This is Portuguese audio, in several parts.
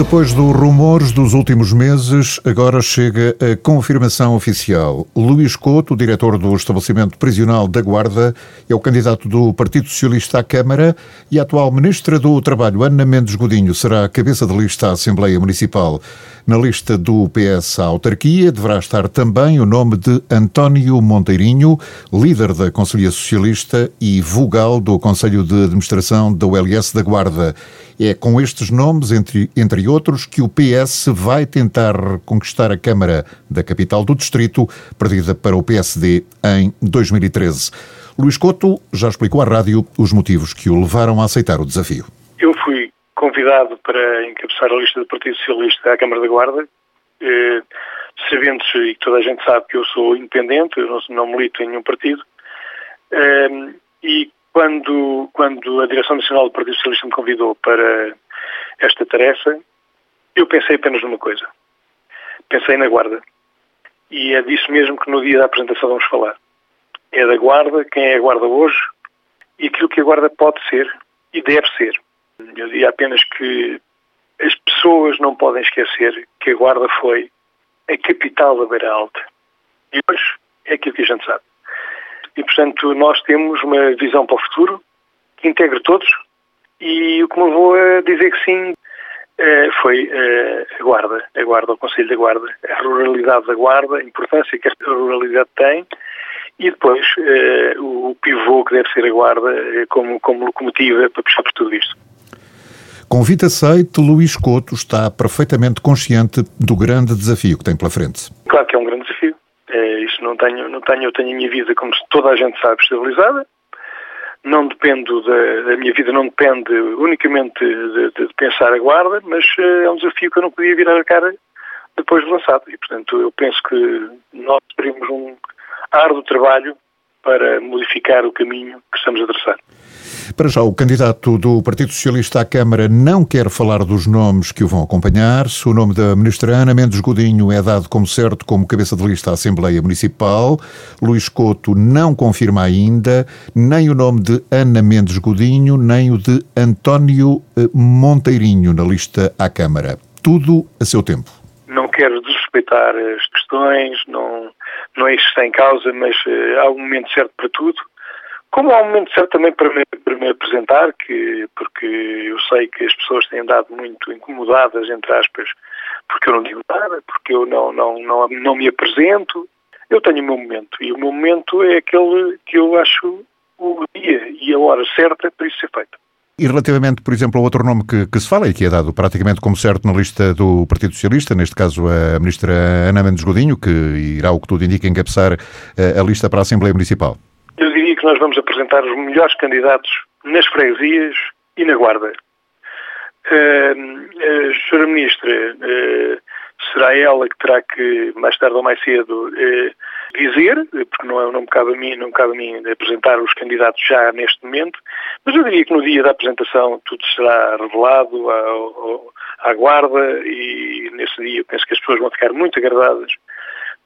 Depois dos rumores dos últimos meses, agora chega a confirmação oficial. Luís Couto, diretor do estabelecimento prisional da Guarda, é o candidato do Partido Socialista à Câmara e a atual ministra do Trabalho, Ana Mendes Godinho, será a cabeça de lista à Assembleia Municipal. Na lista do PS à autarquia deverá estar também o nome de António Monteirinho, líder da Conselhia Socialista e vogal do Conselho de Administração da ULS da Guarda. É com estes nomes, entre, entre outros, que o PS vai tentar conquistar a Câmara da capital do Distrito, perdida para o PSD em 2013. Luís Couto já explicou à rádio os motivos que o levaram a aceitar o desafio. Eu fui convidado para encabeçar a lista do Partido Socialista à Câmara da Guarda, eh, sabendo-se, e toda a gente sabe que eu sou independente, eu não, não milito em nenhum partido, eh, e quando, quando a Direção Nacional do Partido Socialista me convidou para esta tarefa, eu pensei apenas numa coisa. Pensei na Guarda. E é disso mesmo que no dia da apresentação vamos falar. É da Guarda, quem é a Guarda hoje e aquilo que a Guarda pode ser e deve ser. Eu diria apenas que as pessoas não podem esquecer que a Guarda foi a capital da Beira Alta. E hoje é aquilo que a gente sabe. E, portanto, nós temos uma visão para o futuro que integre todos e o que me levou a dizer que sim eh, foi eh, a Guarda, a Guarda, o Conselho da Guarda, a ruralidade da Guarda, a importância que esta ruralidade tem e depois eh, o pivô que deve ser a Guarda como, como locomotiva para puxar por tudo isto. Convite aceito, Luís Couto está perfeitamente consciente do grande desafio que tem pela frente. Claro que é um grande desafio. É, isso não tenho, não tenho, eu tenho a minha vida, como toda a gente sabe, estabilizada. Não dependo da, minha vida, não depende unicamente de, de, de, pensar a guarda, mas eh, é um desafio que eu não podia virar a cara depois de lançado. E, portanto, eu penso que nós teremos um árduo trabalho para modificar o caminho que estamos a traçar. Para já, o candidato do Partido Socialista à Câmara não quer falar dos nomes que o vão acompanhar. Se o nome da ministra Ana Mendes Godinho é dado como certo como cabeça de lista à Assembleia Municipal, Luís Couto não confirma ainda nem o nome de Ana Mendes Godinho, nem o de António eh, Monteirinho na lista à Câmara. Tudo a seu tempo. Não quero desrespeitar as questões, não, não é isso em causa, mas uh, há um momento certo para tudo. Como há um momento certo também para me, para me apresentar, que, porque eu sei que as pessoas têm andado muito incomodadas, entre aspas, porque eu não digo nada, porque eu não, não, não, não me apresento. Eu tenho o meu momento e o meu momento é aquele que eu acho o dia e a hora certa para isso ser feito. E relativamente, por exemplo, ao outro nome que, que, se fala e que é dado praticamente como certo na lista do Partido Socialista, neste caso a ministra Ana Mendes Godinho, que irá, o que tudo indica, encabeçar a, a lista para a Assembleia Municipal. Eu diria que nós vamos apresentar os melhores candidatos nas freguesias e na Guarda. Uh, a Sra. Ministra, uh, será ela que terá que, mais tarde ou mais cedo, uh, dizer, porque não, é, não, me cabe a mim, não me cabe a mim apresentar os candidatos já neste momento, mas eu diria que no dia da apresentação tudo será revelado à, Guarda e nesse dia eu penso que as pessoas vão ficar muito agradadas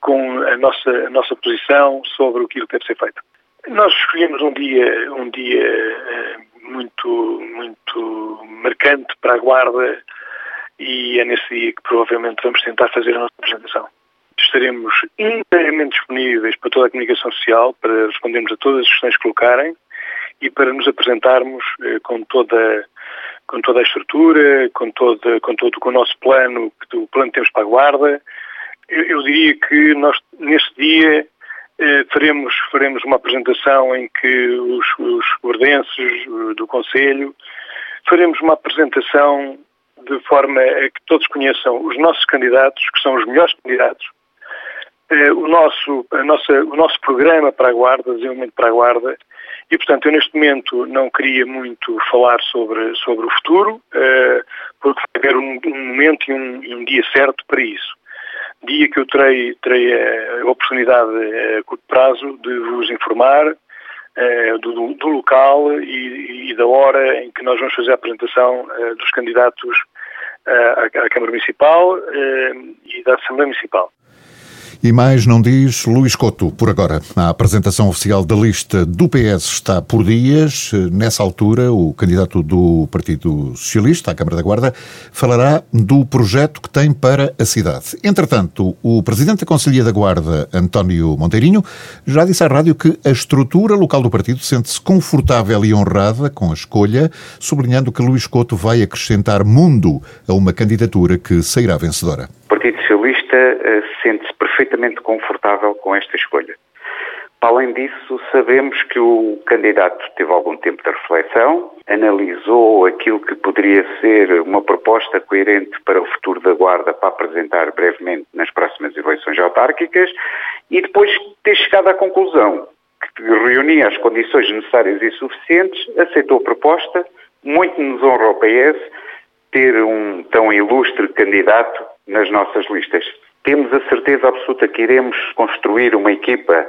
com a nossa, a nossa posição sobre aquilo que deve ser feito. Nós escolhemos um dia, um dia eh, muito, muito marcante para a Guarda e é nesse dia que provavelmente vamos tentar fazer a nossa apresentação. Estaremos inteiramente disponíveis para toda a comunicação social, para respondermos a todas as questões que colocarem e para nos apresentarmos eh, com toda com toda a estrutura, com todo, com todo com o nosso plano, o plano que temos para a guarda. Eu, eu diria que nós, nesse dia, eh, faremos, faremos uma apresentação em que os, os guardenses eh, do Conselho faremos uma apresentação de forma a que todos conheçam os nossos candidatos, que são os melhores candidatos, o, nosso, a nossa, o nosso programa para a Guarda, desenvolvimento para a Guarda, e portanto eu neste momento não queria muito falar sobre, sobre o futuro, porque vai haver um, um momento e um, um dia certo para isso dia que eu terei, terei a oportunidade a curto prazo de vos informar eh, do, do, local e, e, da hora em que nós vamos fazer a apresentação eh, dos candidatos eh, à, à, Câmara Municipal e da Assembleia Municipal. E mais não diz Luís Couto, por agora. A apresentação oficial da lista do PS está por dias. Nessa altura, o candidato do Partido Socialista à Câmara da Guarda falará do projeto que tem para a cidade. Entretanto, o Presidente da Conselhia da Guarda, António Monteirinho, já disse à rádio que a estrutura local do partido sente-se confortável e honrada com a escolha, sublinhando que Luís Couto vai acrescentar mundo a uma candidatura que sairá vencedora. Partido Socialista uh, sente-se perfeitamente confortável com esta escolha. Além disso, sabemos que o candidato teve algum tempo de reflexão, analisou aquilo que poderia ser uma proposta coerente para o futuro da Guarda para apresentar brevemente nas próximas eleições autárquicas e depois ter chegado à conclusão que reunia as condições necessárias e suficientes, aceitou a proposta, muito nos honra ao PS ter um tão ilustre candidato nas nossas listas temos a certeza absoluta que iremos construir uma equipa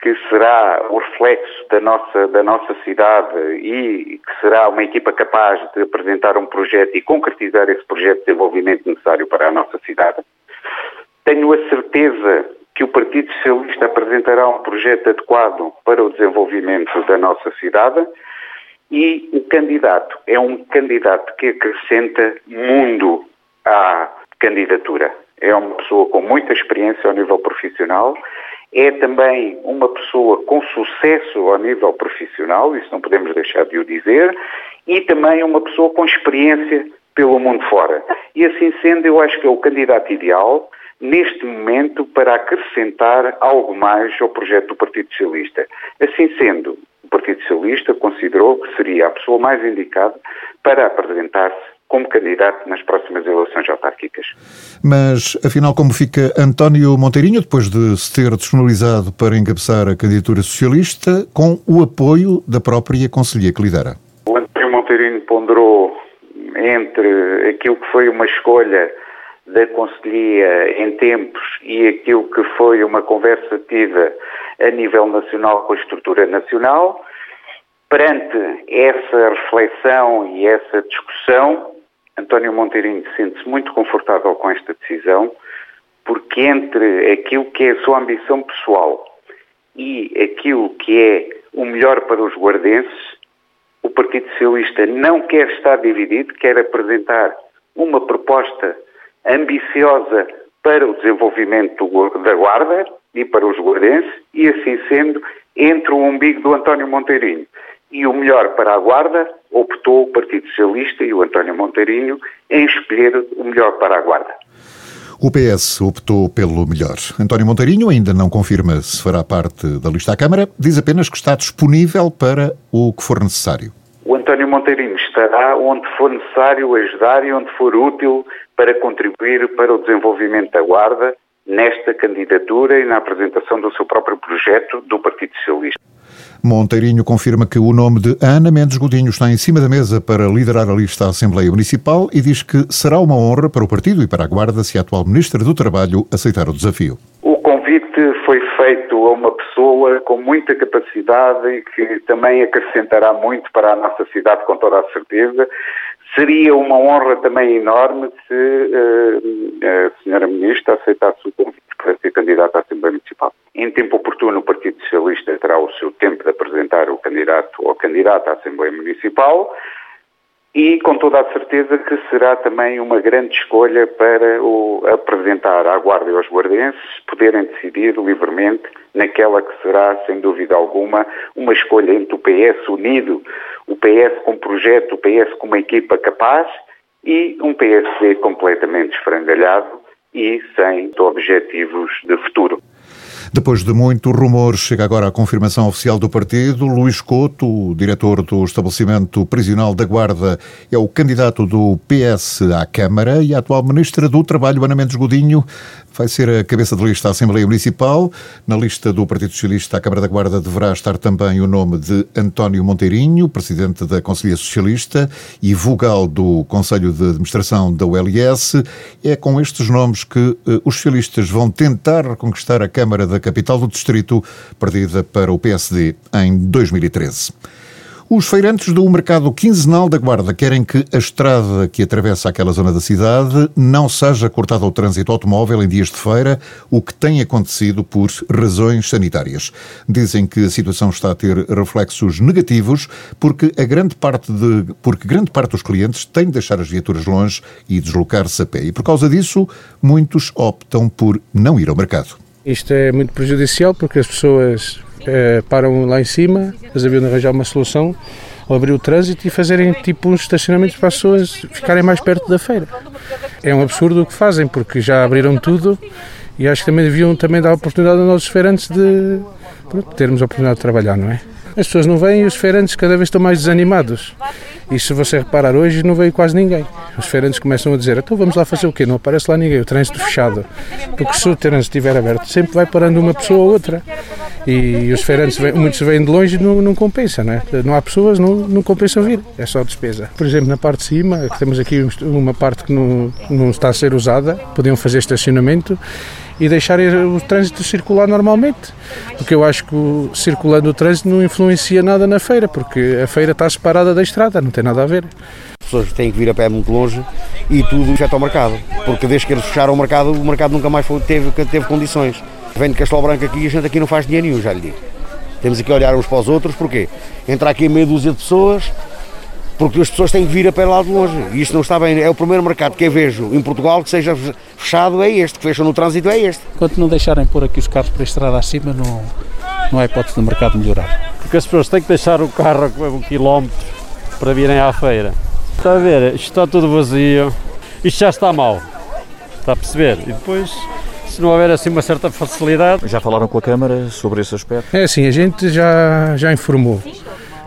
que será o reflexo da nossa, da nossa cidade e que será uma equipa capaz de apresentar um projeto e concretizar esse projeto de desenvolvimento necessário para a nossa cidade. Tenho a certeza que o Partido Socialista apresentará um projeto adequado para o desenvolvimento da nossa cidade e o candidato é um candidato que acrescenta mundo à candidatura é uma pessoa com muita experiência ao nível profissional, é também uma pessoa com sucesso ao nível profissional, isso não podemos deixar de o dizer, e também uma pessoa com experiência pelo mundo fora. E assim sendo, eu acho que é o candidato ideal neste momento para acrescentar algo mais ao projeto do Partido Socialista. Assim sendo, o Partido Socialista considerou que seria a pessoa mais indicada para apresentar-se como candidato nas próximas eleições autárquicas. Mas, afinal, como fica António Monteirinho, depois de se ter disponibilizado para encabeçar a candidatura socialista, com o apoio da própria Conselhia que lidera? O António Monteirinho ponderou entre aquilo que foi uma escolha da Conselhia em tempos e aquilo que foi uma conversa tida a nível nacional com a estrutura nacional. Perante essa reflexão e essa discussão, António Monteirinho sente-se muito confortável com esta decisão, porque entre aquilo que é a sua ambição pessoal e aquilo que é o melhor para os guardenses, o Partido Socialista não quer estar dividido, quer apresentar uma proposta ambiciosa para o desenvolvimento da Guarda e para os guardenses, e assim sendo, entre o umbigo do António Monteirinho e o melhor para a Guarda, optou o Partido Socialista e o António Monteirinho em escolher o melhor para a Guarda. O PS optou pelo melhor. António Monteirinho ainda não confirma se fará parte da lista à Câmara, diz apenas que está disponível para o que for necessário. O António Monteirinho estará onde for necessário ajudar e onde for útil para contribuir para o desenvolvimento da Guarda nesta candidatura e na apresentação do seu próprio projeto do Partido Socialista. Monteirinho confirma que o nome de Ana Mendes Godinho está em cima da mesa para liderar a lista à Assembleia Municipal e diz que será uma honra para o partido e para a Guarda se a atual Ministra do Trabalho aceitar o desafio. O convite foi feito a uma pessoa com muita capacidade e que também acrescentará muito para a nossa cidade, com toda a certeza. Seria uma honra também enorme se uh, a senhora Ministra aceitasse o convite para ser candidata à Assembleia Municipal. Em tempo oportuno, o Partido Socialista terá o seu tempo de apresentar o candidato ou candidata à Assembleia Municipal e com toda a certeza que será também uma grande escolha para o apresentar à Guarda e aos guardenses poderem decidir livremente naquela que será, sem dúvida alguma, uma escolha entre o PS unido, o PS com projeto, o PS com uma equipa capaz e um PSD completamente esfrangalhado e sem objetivos de futuro. Depois de muito rumor, chega agora a confirmação oficial do partido. Luís Couto, diretor do estabelecimento prisional da Guarda, é o candidato do PS à Câmara e a atual ministra do Trabalho, Ana Mendes Godinho, vai ser a cabeça de lista da Assembleia Municipal. Na lista do Partido Socialista à Câmara da Guarda deverá estar também o nome de António Monteirinho, presidente da Conselhia Socialista e vogal do Conselho de Administração da ULS. É com estes nomes que eh, os socialistas vão tentar reconquistar a Câmara da capital do Distrito, perdida para o PSD em 2013. Os feirantes do mercado quinzenal da Guarda querem que a estrada que atravessa aquela zona da cidade não seja cortada ao trânsito automóvel em dias de feira, o que tem acontecido por razões sanitárias. Dizem que a situação está a ter reflexos negativos porque a grande parte de porque grande parte dos clientes tem de deixar as viaturas longe e deslocar-se a pé. E por causa disso, muitos optam por não ir ao mercado. Isto é muito prejudicial porque as pessoas é, param lá em cima, eles haviam de arranjar uma solução, ou abrir o trânsito e fazerem tipo uns estacionamentos para as pessoas ficarem mais perto da feira. É um absurdo o que fazem, porque já abriram tudo e acho que também deviam também dar a oportunidade aos nossos feirantes de pronto, termos a oportunidade de trabalhar, não é? As pessoas não vêm e os feirantes cada vez estão mais desanimados. E se você reparar hoje, não veio quase ninguém. Os feirantes começam a dizer: então vamos lá fazer o quê? Não aparece lá ninguém, o trânsito fechado. Porque se o trânsito estiver aberto, sempre vai parando uma pessoa ou outra. E os feirantes, muitos vêm de longe e não, não compensa, não é? Não há pessoas, não, não compensa vir, é só despesa. Por exemplo, na parte de cima, temos aqui uma parte que não, não está a ser usada, podiam fazer estacionamento e deixar o trânsito circular normalmente. Porque eu acho que circulando o trânsito não influencia nada na feira, porque a feira está separada da estrada, não tem nada a ver. As pessoas têm que vir a pé muito longe e tudo afeta o mercado, porque desde que eles fecharam o mercado, o mercado nunca mais foi, teve, teve condições. Vem de Castelo Branco aqui e a gente aqui não faz dinheiro nenhum, já lhe digo. Temos aqui a olhar uns para os outros, porquê? Entrar aqui meia dúzia de pessoas, porque as pessoas têm que vir a pé lá de longe. E isto não está bem. É o primeiro mercado que eu vejo em Portugal que seja fechado, é este, que fecha no trânsito é este. Enquanto não deixarem pôr aqui os carros para a estrada acima, não, não há hipótese do mercado melhorar. Porque as pessoas têm que deixar o carro a um quilómetro para virem à feira. Está a ver, isto está tudo vazio, isto já está mal, está a perceber? E depois se não houver assim uma certa facilidade. Já falaram com a Câmara sobre esse aspecto? É assim, a gente já, já informou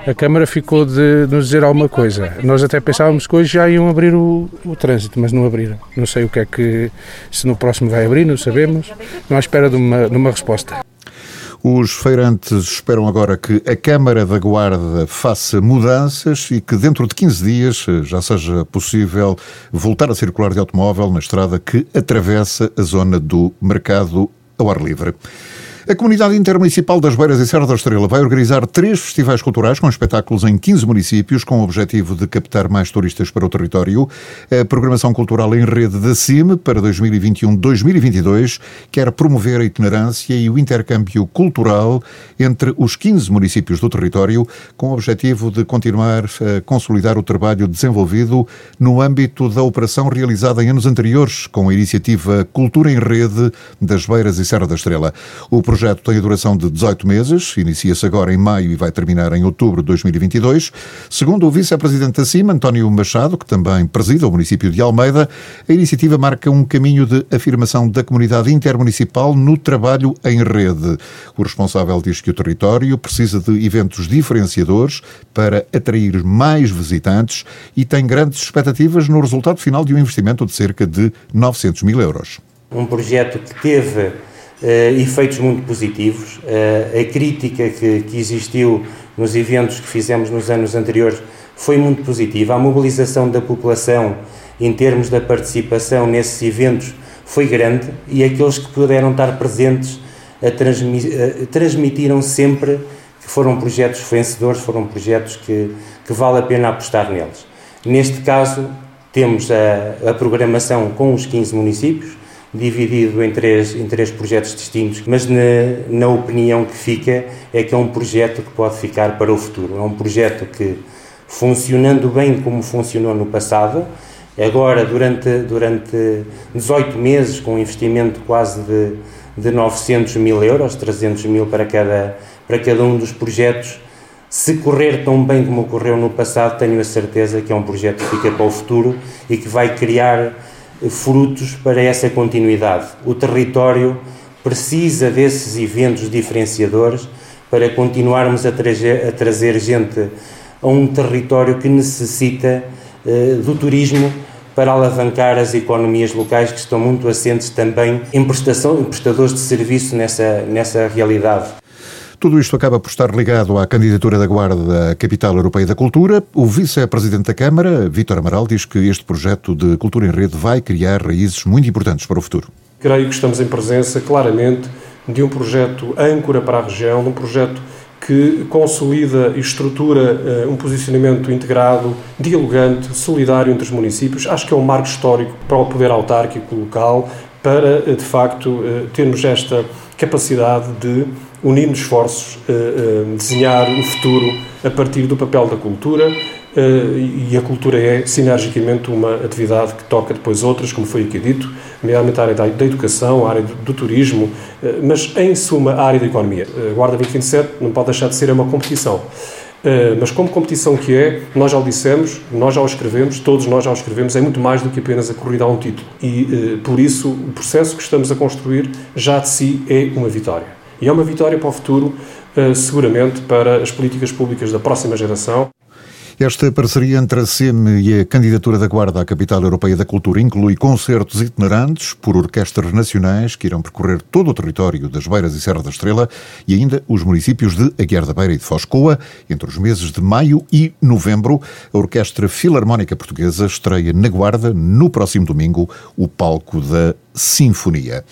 a Câmara ficou de nos dizer alguma coisa. Nós até pensávamos que hoje já iam abrir o, o trânsito, mas não abriram. Não sei o que é que, se no próximo vai abrir, não sabemos. Não à espera de uma, de uma resposta. Os feirantes esperam agora que a Câmara da Guarda faça mudanças e que dentro de 15 dias já seja possível voltar a circular de automóvel na estrada que atravessa a zona do mercado ao ar livre. A Comunidade Intermunicipal das Beiras e Serra da Estrela vai organizar três festivais culturais com espetáculos em 15 municípios, com o objetivo de captar mais turistas para o território. A programação cultural em rede da CIM para 2021-2022 quer promover a itinerância e o intercâmbio cultural entre os 15 municípios do território, com o objetivo de continuar a consolidar o trabalho desenvolvido no âmbito da operação realizada em anos anteriores, com a iniciativa Cultura em Rede das Beiras e Serra da Estrela. O projeto tem a duração de 18 meses, inicia-se agora em maio e vai terminar em outubro de 2022. Segundo o vice-presidente da CIMA, António Machado, que também preside o município de Almeida, a iniciativa marca um caminho de afirmação da comunidade intermunicipal no trabalho em rede. O responsável diz que o território precisa de eventos diferenciadores para atrair mais visitantes e tem grandes expectativas no resultado final de um investimento de cerca de 900 mil euros. Um projeto que teve efeitos muito positivos. Uh, a crítica que, que existiu nos eventos que fizemos nos anos anteriores foi muito positiva. A mobilização da população em termos da participação nesses eventos foi grande e aqueles que puderam estar presentes a, transmitiram sempre que foram projetos vencedores, foram projetos que, que vale a pena apostar neles. Neste caso, temos a, a programação com os 15 municípios, dividido em três, em três projetos distintos, mas na, na opinião que fica é que é um projeto que pode ficar para o futuro. É um projeto que, funcionando bem como funcionou no passado, agora durante, durante 18 meses, com um investimento quase de, de 900 mil euros, 300 mil para cada, para cada um dos projetos, se correr tão bem como ocorreu no passado, tenho a certeza que é um projeto que fica para o futuro e que vai criar frutos para essa continuidade. O território precisa desses eventos diferenciadores para continuarmos a trazer, a trazer gente a um território que necessita uh, do turismo para alavancar as economias locais que estão muito assentes também em, prestação, em prestadores de serviço nessa, nessa realidade. Tudo isto acaba por estar ligado à candidatura da Guarda à Capital Europeia da Cultura. O vice-presidente da Câmara, Vítor Amaral, diz que este projeto de cultura em rede vai criar raízes muito importantes para o futuro. Creio que estamos em presença, claramente, de um projeto âncora para a região, de um projeto que consolida e estrutura uh, um posicionamento integrado, dialogante, solidário entre os municípios. Acho que é um marco histórico para o poder autárquico local, para, uh, de facto, uh, termos esta capacidade de, unindo esforços, desenhar um futuro a partir do papel da cultura, Uh, e a cultura é sinergicamente uma atividade que toca depois outras, como foi aqui dito, nomeadamente a área da, educação, a área do, turismo, mas em suma a área da economia. Guarda 2027 não pode deixar de ser uma competição. Mas como competição que é, nós já o dissemos, nós já o escrevemos, todos nós já o escrevemos, é muito mais do que apenas a corrida a um título. E por isso o processo que estamos a construir já de si é uma vitória. E é uma vitória para o futuro, seguramente para as políticas públicas da próxima geração. Esta parceria entre a SEM e a candidatura da Guarda à Capital Europeia da Cultura inclui concertos itinerantes por orquestras nacionais que irão percorrer todo o território das Beiras e Serra da Estrela e ainda os municípios de Aguiar da Beira e de Foscoa. Entre os meses de maio e novembro, a Orquestra Filarmónica Portuguesa estreia na Guarda, no próximo domingo, o palco da Sinfonia.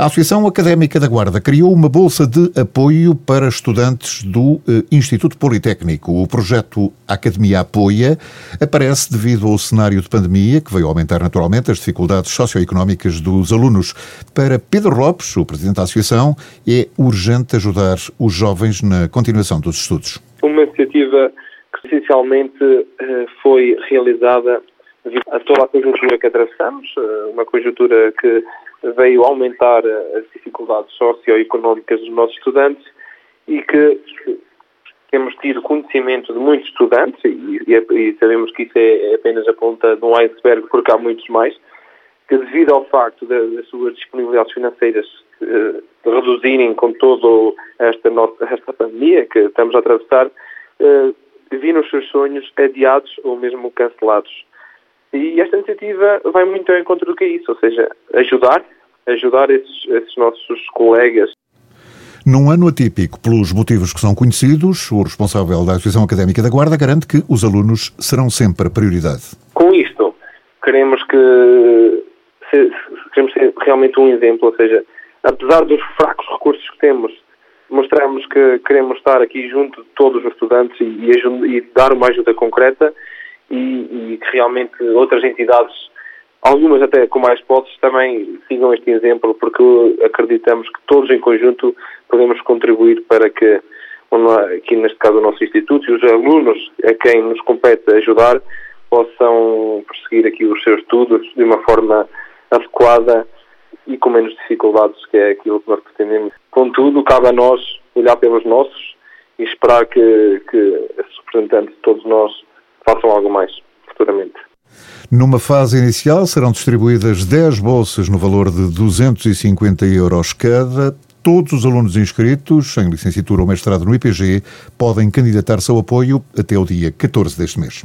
A Associação Académica da Guarda criou uma bolsa de apoio para estudantes do eh, Instituto Politécnico. O projeto Academia Apoia aparece devido ao cenário de pandemia, que veio aumentar naturalmente as dificuldades socioeconómicas dos alunos. Para Pedro Lopes, o presidente da Associação, é urgente ajudar os jovens na continuação dos estudos. Uma iniciativa que essencialmente eh, foi realizada a toda a conjuntura que atravessamos, eh, uma conjuntura que veio aumentar as dificuldades socioeconómicas dos nossos estudantes e que temos tido conhecimento de muitos estudantes e, e, sabemos que isso é apenas a ponta de um iceberg porque há muitos mais que devido ao facto das suas disponibilidades financeiras eh, reduzirem com toda esta, nossa, esta pandemia que estamos a atravessar, eh, viram os seus sonhos adiados ou mesmo cancelados. E esta iniciativa vai muito ao encontro do que é isso, ou seja, ajudar, ajudar esses, esses nossos colegas. Num ano atípico, pelos motivos que são conhecidos, o responsável da Associação Académica da Guarda garante que os alunos serão sempre a prioridade. Com isto, queremos que queremos ser realmente um exemplo, ou seja, apesar dos fracos recursos que temos, mostramos que queremos estar aqui junto de todos os estudantes e, e, e dar uma ajuda concreta e, e que realmente outras entidades, algumas até com mais posses, também sigam este exemplo, porque acreditamos que todos em conjunto podemos contribuir para que, aqui neste caso o nosso Instituto e os alunos a quem nos compete ajudar, possam prosseguir aqui os seus estudos de uma forma adequada e com menos dificuldades, que é aquilo que nós pretendemos. Contudo, cabe a nós olhar pelos nossos e esperar que, que representantes de todos nós façam algo mais futuramente. Numa fase inicial serão distribuídas 10 bolsas no valor de 250 euros cada. Todos os alunos inscritos em licenciatura ou mestrado no IPG podem candidatar-se ao apoio até o dia 14 deste mês.